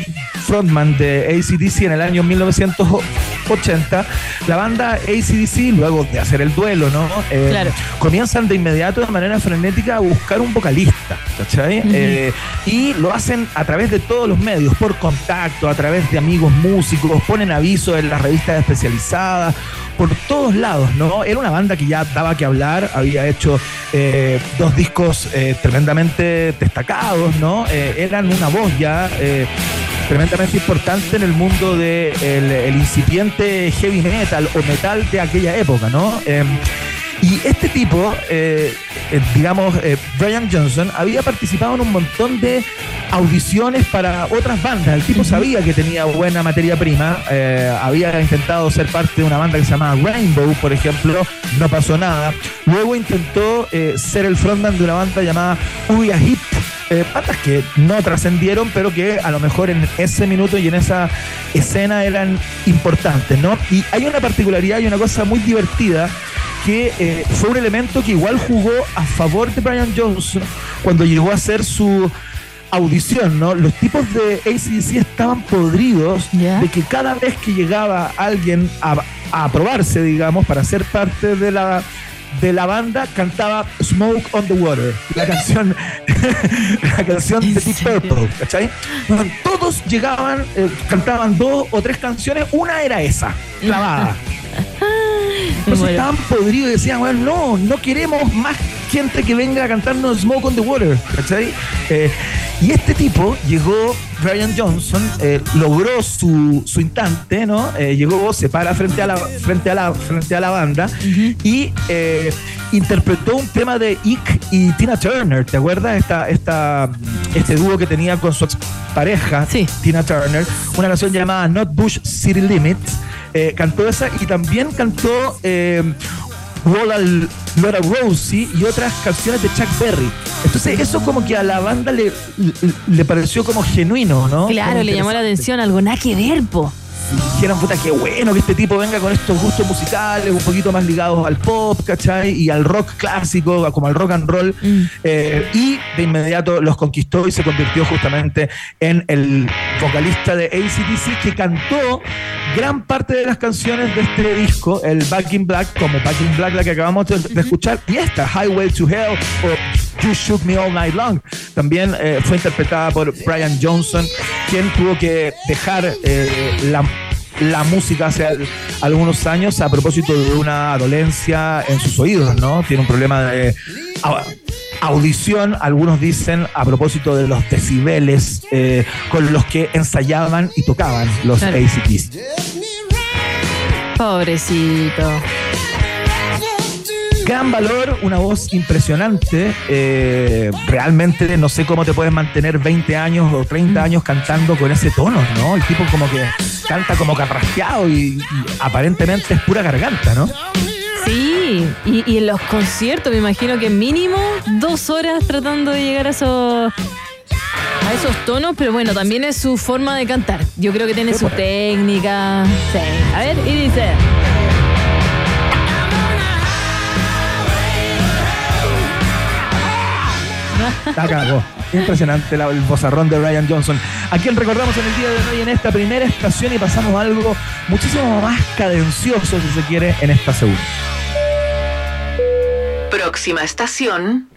frontman de ACDC en el año 1980, la banda ACDC, luego de hacer el duelo, ¿no? Eh, Claro. Comienzan de inmediato, de manera frenética, a buscar un vocalista, ¿cachai? Eh, y lo hacen a través de todos los medios, por contacto, a través de amigos músicos, ponen avisos en las revistas especializadas, por todos lados, ¿no? Era una banda que ya daba que hablar, había hecho eh, dos discos eh, tremendamente destacados, ¿no? Eh, eran una voz ya eh, tremendamente importante en el mundo del de incipiente heavy metal o metal de aquella época, ¿no? Y este tipo, eh, eh, digamos, eh, Brian Johnson, había participado en un montón de audiciones para otras bandas. El tipo sabía que tenía buena materia prima. había intentado ser parte de una banda que se llamaba Rainbow, por ejemplo. No pasó nada. Luego intentó ser el frontman de una banda llamada Uya Hip. Eh, bandas que no trascendieron, pero que a lo mejor en ese minuto y en esa escena eran importantes, ¿no? Y hay una particularidad y una cosa muy divertida que eh, fue un elemento que igual jugó a favor de Brian Johnson cuando llegó a hacer su audición, ¿no? Los tipos de ACDC estaban podridos de que cada vez que llegaba alguien a, a aprobarse, digamos, para ser parte de la de la banda cantaba Smoke on the Water, la canción, la canción de Deep Purple, ¿cachai? Bueno, todos llegaban, eh, cantaban dos o tres canciones, una era esa, clavada. Entonces muero. estaban podridos y decían, bueno, no, no queremos más gente que venga a cantarnos Smoke on the Water, ¿cachai? Eh, y este tipo llegó, Brian Johnson, eh, logró su, su instante, ¿no? Eh, llegó, se para frente a la, frente a la, frente a la banda y eh, interpretó un tema de Ike y Tina Turner, ¿te acuerdas? Esta, esta, este dúo que tenía con su pareja, Tina Turner, una canción llamada Not Bush City Limits. Eh, cantó esa y también cantó eh, Lola, Laura Rosie y otras canciones de Chuck Berry. Entonces eso como que a la banda le, le, le pareció como genuino, ¿no? Claro, Como le llamó la atención algo, nada que ver, po. Dijeron, puta, qué bueno que este tipo venga con estos gustos musicales un poquito más ligados al pop, ¿cachai? Y al rock clásico, como al rock and roll. Eh, y de inmediato los conquistó y se convirtió justamente en el vocalista de ACDC que cantó gran parte de las canciones de este disco, el Back in Black, como Back in Black, la que acabamos de, de escuchar, y esta, Highway to Hell, o You Shook Me All Night Long, también eh, fue interpretada por Brian Johnson, quien tuvo que dejar eh, la la música hace al- algunos años a propósito de una dolencia en sus oídos, ¿no? Tiene un problema de au- audición, algunos dicen, a propósito de los decibeles eh, con los que ensayaban y tocaban los Claro. ACDC. Pobrecito. Gran valor, una voz impresionante. eh, realmente no sé cómo te puedes mantener 20 años o 30 años cantando con ese tono, ¿no? El tipo como que canta como carraspeado y, y aparentemente es pura garganta, ¿no? Sí, y, y en los conciertos me imagino que mínimo dos horas tratando de llegar a esos a esos tonos, pero bueno, también es su forma de cantar. Yo creo que tiene su técnica. Sí. A ver, y dice. La cagó. Impresionante la- el bozarrón de Ryan Johnson. A quien recordamos en el día de hoy en esta primera estación y pasamos a algo muchísimo más cadencioso, si se quiere, en esta segunda. Próxima estación.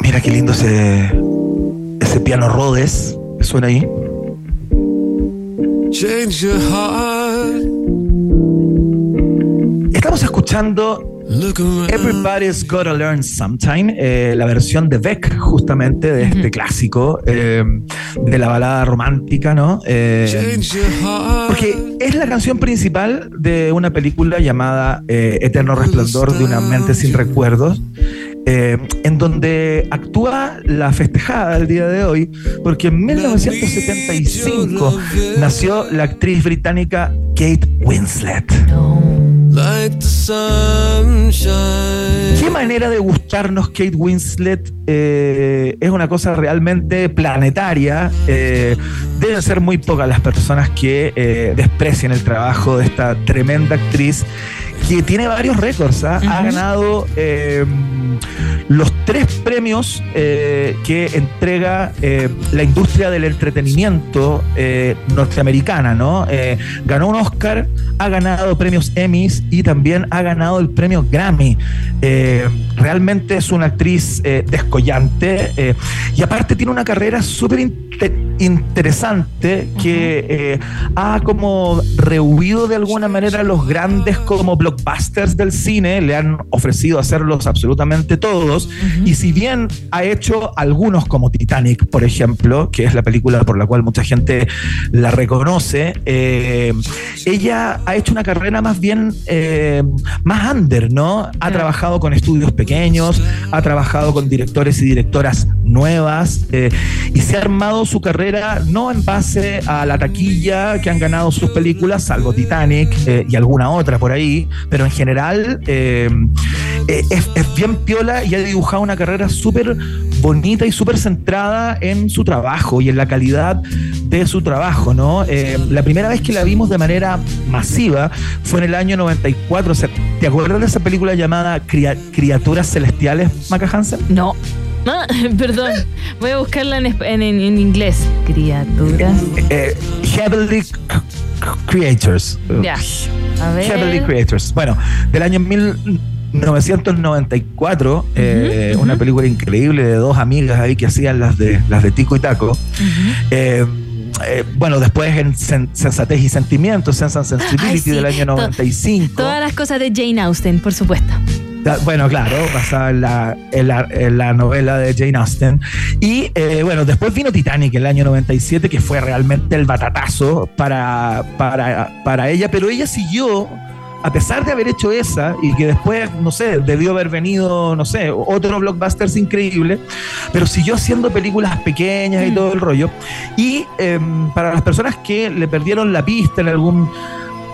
Mira qué lindo ese, ese piano Rhodes que suena ahí. Change your heart. Estamos escuchando Everybody's Gotta Learn Sometime, eh, la versión de Beck, justamente, de este clásico eh, de la balada romántica, ¿no? Eh, porque es la canción principal de una película llamada eh, Eterno Resplandor de una mente sin recuerdos. Eh, en donde actúa la festejada del día de hoy, porque en 1975 nació la actriz británica Kate Winslet. Qué manera de gustarnos Kate Winslet eh, es una cosa realmente planetaria. Eh, deben ser muy pocas las personas que desprecian el trabajo de esta tremenda actriz que tiene varios récords. ¿ah? Ha ganado eh, los tres premios eh, que entrega eh, la industria del entretenimiento norteamericana, ¿no? Ganó un Oscar, ha ganado premios Emmys y también ha ganado el premio Grammy. Realmente es una actriz descollante y aparte tiene una carrera súper inte- interesante que ha como rehuido de alguna manera los grandes como blockbusters del cine, le han ofrecido hacerlos absolutamente todos. Y si bien ha hecho algunos como Titanic, por ejemplo, que es la película por la cual mucha gente la reconoce, eh, ella ha hecho una carrera más bien eh, más under, ¿no? Ha trabajado con estudios pequeños, ha trabajado con directores y directoras nuevas eh, y se ha armado su carrera no en base a la taquilla que han ganado sus películas, salvo Titanic eh, y alguna otra por ahí, pero en general eh, es, bien piola y ha dibujado una carrera súper bonita y súper centrada en su trabajo y en la calidad de su trabajo, ¿no? La primera vez que la vimos de manera masiva fue en el año 94. O sea, ¿Te acuerdas de esa película llamada Cria- Criaturas Celestiales, Maca Hansen? No. Ah, perdón, voy a buscarla en, en- en- inglés. Criaturas. Eh, Heavenly Creators. Ya. A ver. Heavenly Creators. Bueno, del año 1994, eh, una película increíble de dos amigas ahí que hacían las de, las de Tico y Taco. Eh, eh, bueno, después en Sen- Sensatez y Sentimientos, Sense and Sensibility Ay, sí. del año To- 95. Todas las cosas de Jane Austen, por supuesto. Bueno, claro, basada en la, en la, en la novela de Jane Austen. Y eh, bueno, después vino Titanic el año 97, que fue realmente el batatazo para, para, para ella, pero ella siguió, a pesar de haber hecho esa, y que después, no sé, debió haber venido, no sé, otro blockbusters increíble, pero siguió haciendo películas pequeñas y todo el rollo. Y em, para las personas que le perdieron la pista en algún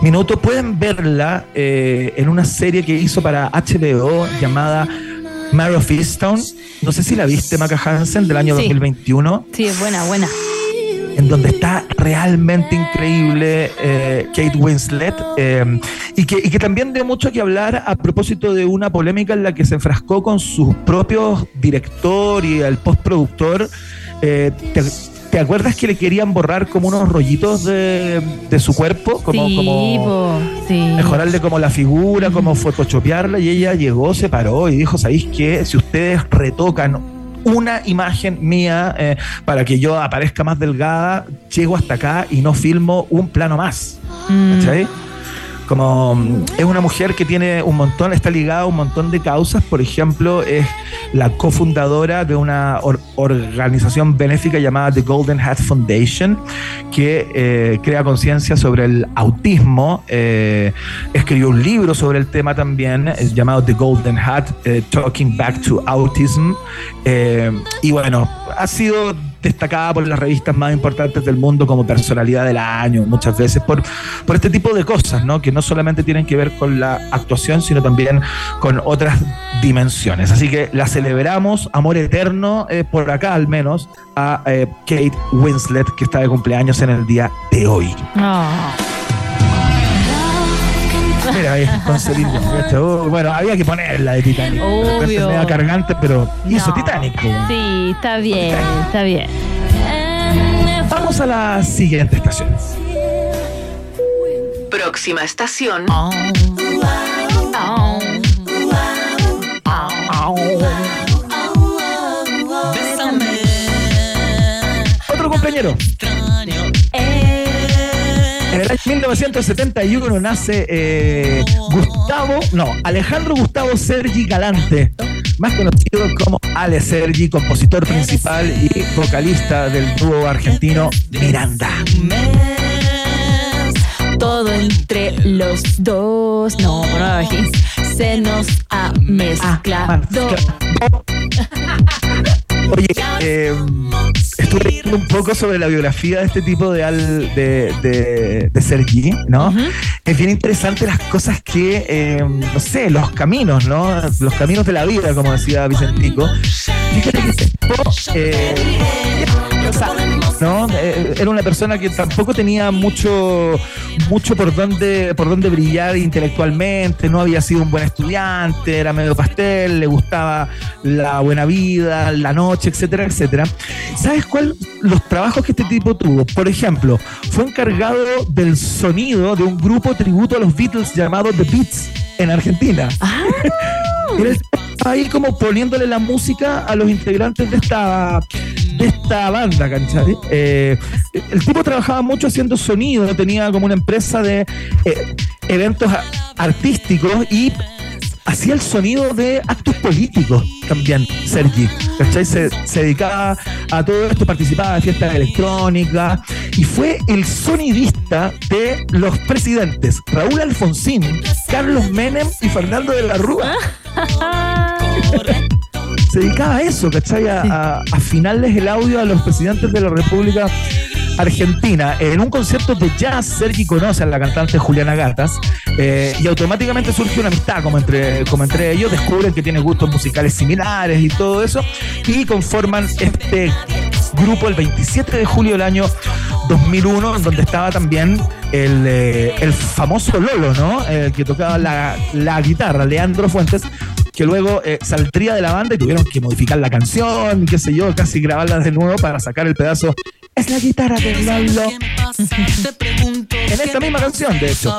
minuto, pueden verla eh, en una serie que hizo para HBO llamada Mare of Easttown. No sé si la viste, Maca Hansen, del año Sí. 2021, Sí, es buena, buena. en donde está realmente increíble eh, Kate Winslet eh, y, que, y que también dio mucho que hablar a propósito de una polémica en la que se enfrascó con sus propios director y el postproductor. Eh, ¿te, te acuerdas que le querían borrar como unos rollitos de, de su cuerpo? Como, sí, como po, sí. mejorarle como la figura, como photoshopearla, y ella llegó, se paró y dijo, ¿sabéis qué? Si ustedes retocan una imagen mía eh, para que yo aparezca más delgada, llego hasta acá y no filmo un plano más. Mm. ¿Cachai? Como es una mujer que tiene un montón, está ligada a un montón de causas. Por ejemplo, es la cofundadora de una or- organización benéfica llamada The Golden Hat Foundation, que eh, crea conciencia sobre el autismo. Eh, escribió un libro sobre el tema también, eh, llamado The Golden Hat, Talking Back to Autism. Y bueno, ha sido destacada por las revistas más importantes del mundo como personalidad del año, muchas veces por, por este tipo de cosas, ¿no? que no solamente tienen que ver con la actuación, sino también con otras dimensiones. Así que la celebramos, amor eterno, eh, por acá al menos, a eh, Kate Winslet, que está de cumpleaños en el día de hoy. Ah. Mira, ahí, con Celine Dion, ¿viste? Oh, bueno, había que ponerla de Titanic. Obvio. Media cargante, pero hizo No. Titanic. Sí, está bien, está bien. Vamos a la siguiente estación. Próxima estación. Otro compañero. En el año 1971 nace eh, Gustavo, no, Alejandro Gustavo Sergi Galante, más conocido como Ale Sergi, compositor principal y vocalista del dúo argentino Miranda. Todo entre los dos. No, aquí. Se nos ha mezclado. Oye, eh, estuve leyendo un poco sobre la biografía de este tipo de, al, de, de, de Sergi, ¿no? Es bien interesante las cosas que, eh, no sé, los caminos, ¿no? Los caminos de la vida, como decía Vicentico. Fíjate que tipo, eh, o sea, ¿no? Eh, era una persona que tampoco tenía mucho, mucho por dónde, por dónde brillar intelectualmente, no había sido un buen estudiante, era medio pastel, le gustaba la buena vida, la noche, etcétera, etcétera. ¿Sabes cuál? Los trabajos que este tipo tuvo. Por ejemplo, fue encargado del sonido de un grupo tributo a los Beatles llamado The Beats en Argentina. El tipo ahí como poniéndole la música a los integrantes de esta de esta banda, ¿cachai? Eh, el tipo trabajaba mucho haciendo sonido, tenía como una empresa de eh, eventos a- artísticos y hacía el sonido de actos políticos también, Sergi. ¿Cachai? Se, se dedicaba a todo esto, participaba de fiestas electrónicas y fue el sonidista de los presidentes Raúl Alfonsín, Carlos Menem y Fernando de la Rúa. Se dedicaba a eso, ¿cachai? A, a- a afinarles el audio a los presidentes de la República Argentina. En un concierto de jazz, Sergi conoce a la cantante Juliana Gatas eh, y automáticamente surge una amistad como entre, como entre ellos. Descubren que tiene gustos musicales similares y todo eso y conforman este grupo el 27 de julio del año 2001, en donde estaba también el, eh, el famoso Lolo, ¿no? El que tocaba la, la guitarra, Leandro Fuentes, que luego eh, saldría de la banda y tuvieron que modificar la canción, qué sé yo, casi grabarla de nuevo para sacar el pedazo. Es la guitarra de Lolo. en esta misma canción, de hecho,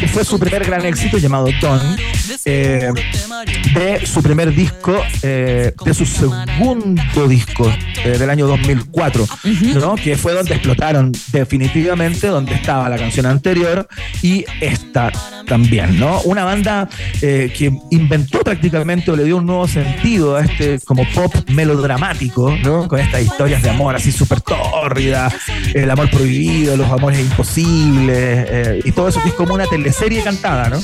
que fue su primer gran éxito llamado Don, eh, de su primer disco, eh, de su segundo disco eh, del año 2004, ¿no? que fue donde explotaron definitivamente, donde estaba la canción anterior y esta también, ¿no? Una banda que inventó prácticamente o le dio un nuevo sentido a este como pop melodramático, ¿no? Con estas historias de amor así súper el amor prohibido, los amores imposibles eh, y todo eso que es como una teleserie cantada, ¿no?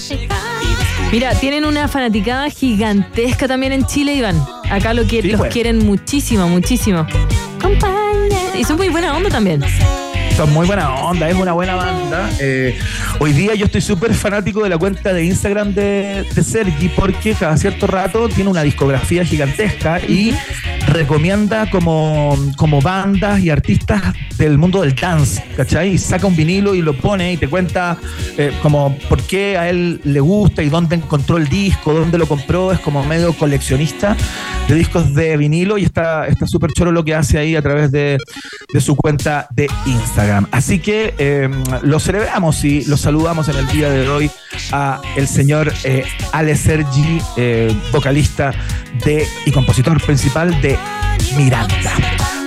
Mira, tienen una fanaticada gigantesca también en Chile, Iván. Acá lo que, los pues. quieren muchísimo, muchísimo. Y son muy buena onda también. Son muy buena onda, es una buena banda. Eh, hoy día yo estoy súper fanático de la cuenta de Instagram de, Sergi porque cada cierto rato tiene una discografía gigantesca y recomienda como, como bandas y artistas del mundo del dance, ¿cachai? Saca un vinilo y lo pone y te cuenta eh, como por qué a él le gusta y dónde encontró el disco, dónde lo compró, es como medio coleccionista de discos de vinilo y está está súper choro lo que hace ahí a través de, de su cuenta de Instagram. Así que eh, lo celebramos y lo saludamos en el día de hoy a el señor eh, Ale Sergi, eh, vocalista de y compositor principal de Miranda.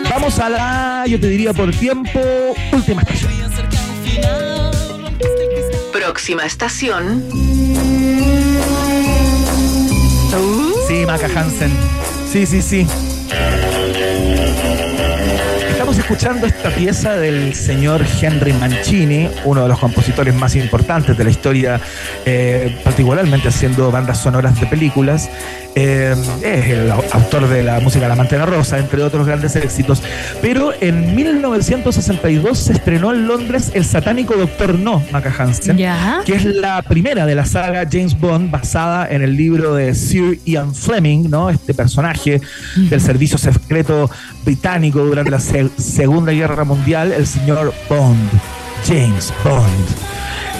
Vamos a la, yo te diría por tiempo, última estación. Próxima estación. Sí, Maca Hansen. Sí, sí, sí. Escuchando esta pieza del señor Henry Mancini, uno de los compositores más importantes de la historia, eh, particularmente haciendo bandas sonoras de películas. Eh, es el au- autor de la música La Mantena Rosa, entre otros grandes éxitos. Pero en 1962 se estrenó en Londres El satánico Doctor No, Maca Hansen, que es la primera de la saga James Bond basada en el libro de Sir Ian Fleming, ¿no? Este personaje del servicio secreto británico durante la se- Segunda Guerra Mundial, el señor Bond, James Bond.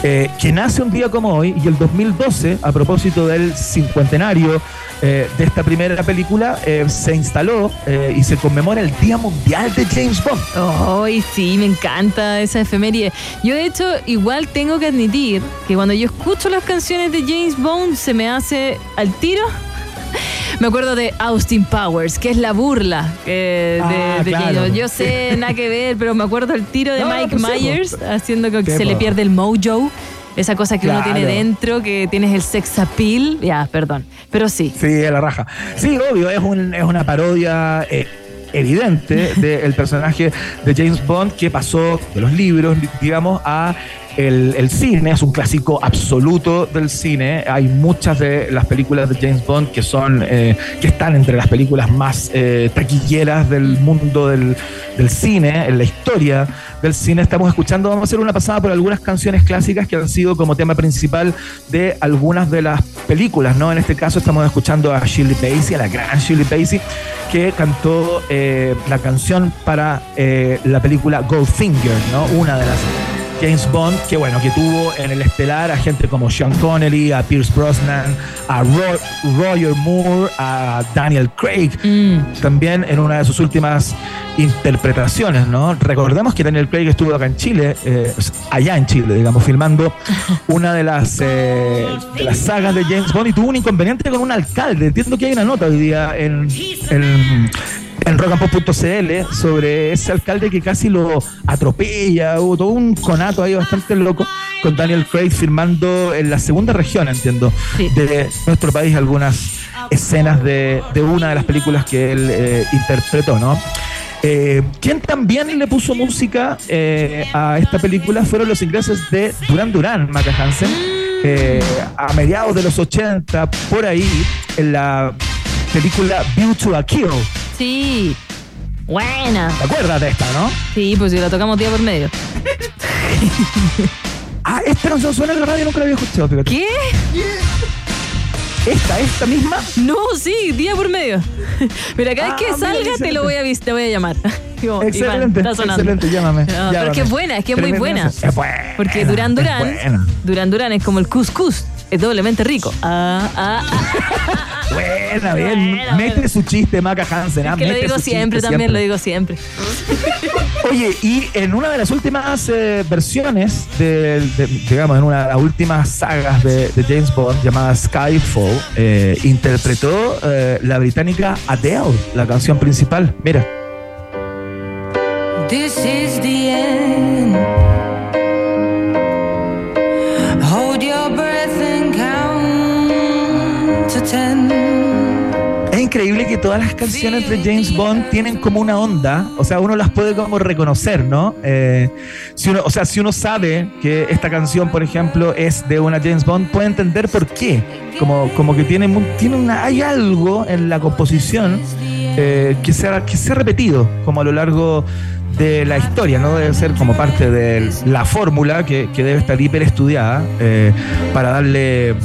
Eh, que nace un día como hoy y el 2012, a propósito del cincuentenario eh, de esta primera película, eh, se instaló eh, y se conmemora el Día Mundial de James Bond. Ay, sí, me encanta esa efeméride. Yo, de hecho, igual tengo que admitir que cuando yo escucho las canciones de James Bond, se me hace al tiro. Me acuerdo de Austin Powers, que es la burla eh, de, Ah, de claro. Yo sé, nada que ver, pero me acuerdo el tiro de No, Mike pues sí, Myers haciendo que se le pierde el mojo. Esa cosa que uno tiene dentro, que tienes el sex appeal. Ya, perdón. Pero sí. Sí, es la raja. Sí, obvio, es, un- es una parodia eh, evidente del personaje de James Bond que pasó de los libros, digamos, a el, el cine. Es un clásico absoluto del cine. Hay muchas de las películas de James Bond que son eh, que están entre las películas más eh, taquilleras del mundo del, del cine, en la historia del cine. Estamos escuchando, vamos a hacer una pasada por algunas canciones clásicas que han sido como tema principal de algunas de las películas, ¿no? En este caso estamos escuchando a Shirley Bassey, a la gran Shirley Bassey, que cantó eh, la canción para eh, la película Goldfinger, ¿no? Una de las James Bond, que bueno, que tuvo en el estelar a gente como Sean Connery, a Pierce Brosnan, a Ro- Roger Moore, a Daniel Craig, también en una de sus últimas interpretaciones, ¿no? Recordemos que Daniel Craig estuvo acá en Chile, eh, allá en Chile, digamos, filmando una de las, eh, de las sagas de James Bond y tuvo un inconveniente con un alcalde. Entiendo que hay una nota hoy día en, en, en rockandpop.cl sobre ese alcalde que casi lo atropella, hubo todo un conato ahí bastante loco con Daniel Craig filmando en la segunda región, entiendo, de nuestro país algunas escenas de, de una de las películas que él eh, interpretó, ¿no? Eh, quien también le puso música eh, a esta película fueron los ingleses de Duran Duran, Maca Hansen, eh, a mediados de los 80, por ahí, en la película View to a Kill. Sí. Buena. ¿Te acuerdas de esta, no? Sí, pues si la tocamos día por medio. Ah, esta canción suena en la radio, nunca la había escuchado, fíjate. ¿Qué? ¿Esta, esta misma? No, sí, día por medio. Mira, cada vez Ah, que mira, salga te lo voy a, te voy a llamar. Como, Iván, Excelente, sonando. excelente, llámame. No, pero es que es buena, es que es muy buena. Es buena, Porque Duran, buena. Duran Duran es como el couscous, es doblemente rico. Ah, ah, ah. Buena, bien. Mete su chiste, Maca Hansen. ah, Es que lo digo siempre, chiste también lo digo siempre. Oye, y en una de las últimas eh, versiones, de, de- digamos, en una de las últimas sagas de, de James Bond llamada Skyfall, eh, interpretó eh, la británica Adele, la canción principal. Mira. This is the end. Es increíble que todas las canciones de James Bond tienen como una onda, o sea, uno las puede como reconocer, ¿no? Eh, o sea, si uno sabe que esta canción, por ejemplo, es de una James Bond, puede entender por qué. Como, como que tiene, tiene una, hay algo en la composición eh, que, se ha, que se repetido como a lo largo de la historia, ¿no? Debe ser como parte de la fórmula que, que debe estar hiper estudiada eh, para darle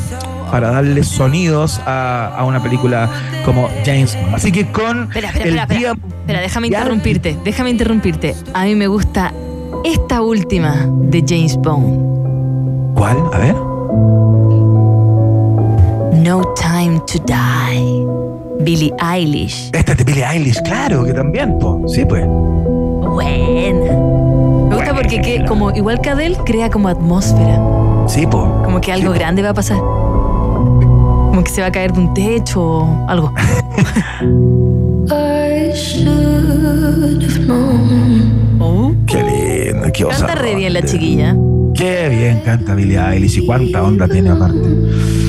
para darle sonidos a, a una película como James Bond. Así que con Espera, espera, el espera, día espera. Espera, déjame interrumpirte, déjame interrumpirte. A mí me gusta esta última de James Bond. ¿Cuál? A ver. No Time to Die. Billie Eilish. Esta es de Billie Eilish, claro, que también, po. Sí, pues. Buena. Me gusta porque que, como igual que Adele crea como atmósfera. Sí, po. Como que algo grande va a pasar. Como que se va a caer de un techo o algo. Qué lindo, qué Canta re bien la chiquilla. Qué bien canta Billie Eilish y cuánta onda tiene aparte.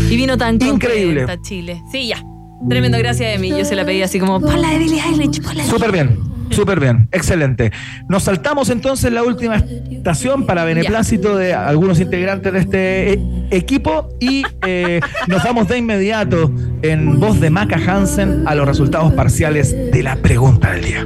Y vino tan Increíble. Chile. Sí, ya. Tremendo, gracias de mí. Yo se la pedí así como, ponla de Billie Eilish, ponla de Súper bien, súper bien, excelente. Nos saltamos entonces la última estación para beneplácito de algunos integrantes de este eh, equipo y eh, nos vamos de inmediato en voz de Maca Hansen a los resultados parciales de la pregunta del día.